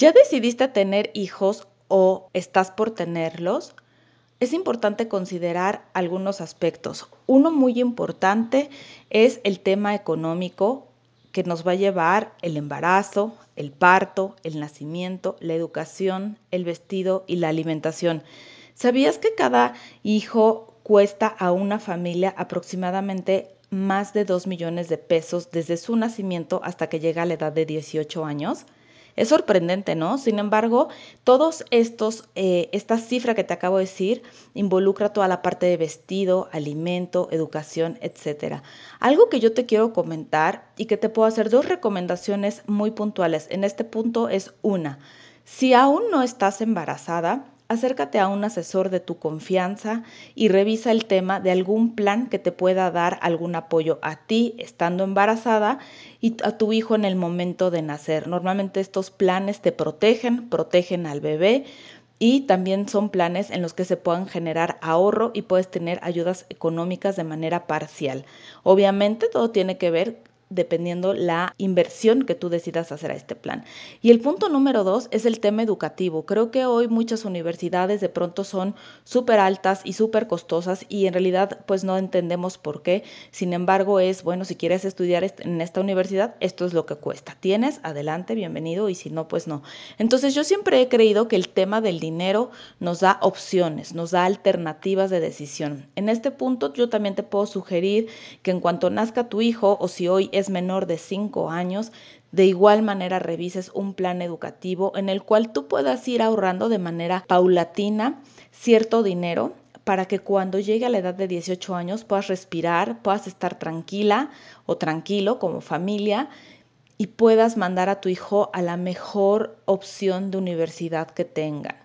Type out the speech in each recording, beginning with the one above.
¿Ya decidiste tener hijos o estás por tenerlos? Es importante considerar algunos aspectos. Uno muy importante es el tema económico que nos va a llevar el embarazo, el parto, el nacimiento, la educación, el vestido y la alimentación. ¿Sabías que cada hijo cuesta a una familia aproximadamente más de 2 millones de pesos desde su nacimiento hasta que llega a la edad de 18 años? Es sorprendente, ¿no? Sin embargo, todos estos, eh, esta cifra que te acabo de decir, involucra toda la parte de vestido, alimento, educación, etc. Algo que yo te quiero comentar y que te puedo hacer dos recomendaciones muy puntuales. En este punto es una. Si aún no estás embarazada, acércate a un asesor de tu confianza y revisa el tema de algún plan que te pueda dar algún apoyo a ti estando embarazada y a tu hijo en el momento de nacer. Normalmente estos planes te protegen, protegen al bebé y también son planes en los que se puedan generar ahorro y puedes tener ayudas económicas de manera parcial. Obviamente todo tiene que ver dependiendo la inversión que tú decidas hacer a este plan. Y el punto número dos es el tema educativo. Creo que hoy muchas universidades de pronto son súper altas y súper costosas y en realidad pues no entendemos por qué. Sin embargo es, bueno, si quieres estudiar en esta universidad, esto es lo que cuesta. Tienes, adelante, bienvenido y si no, pues no. Entonces yo siempre he creído que el tema del dinero nos da opciones, nos da alternativas de decisión. En este punto yo también te puedo sugerir que en cuanto nazca tu hijo o si hoy menor de 5 años, de igual manera revises un plan educativo en el cual tú puedas ir ahorrando de manera paulatina cierto dinero para que cuando llegue a la edad de 18 años puedas respirar, puedas estar tranquila o tranquilo como familia y puedas mandar a tu hijo a la mejor opción de universidad que tengan.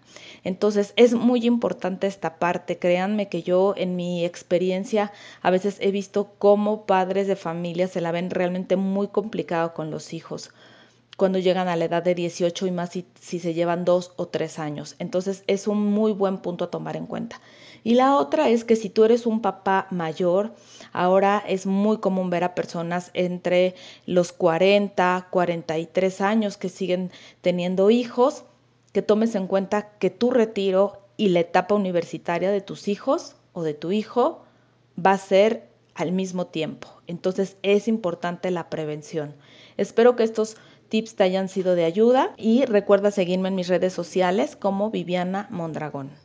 Entonces es muy importante esta parte. Créanme que yo en mi experiencia a veces he visto cómo padres de familia se la ven realmente muy complicado con los hijos cuando llegan a la edad de 18 y más si, se llevan dos o tres años. Entonces es un muy buen punto a tomar en cuenta. Y la otra es que si tú eres un papá mayor, ahora es muy común ver a personas entre los 40, 43 años que siguen teniendo hijos que tomes en cuenta que tu retiro y la etapa universitaria de tus hijos o de tu hijo va a ser al mismo tiempo. Entonces es importante la prevención. Espero que estos tips te hayan sido de ayuda y recuerda seguirme en mis redes sociales como Viviana Mondragón.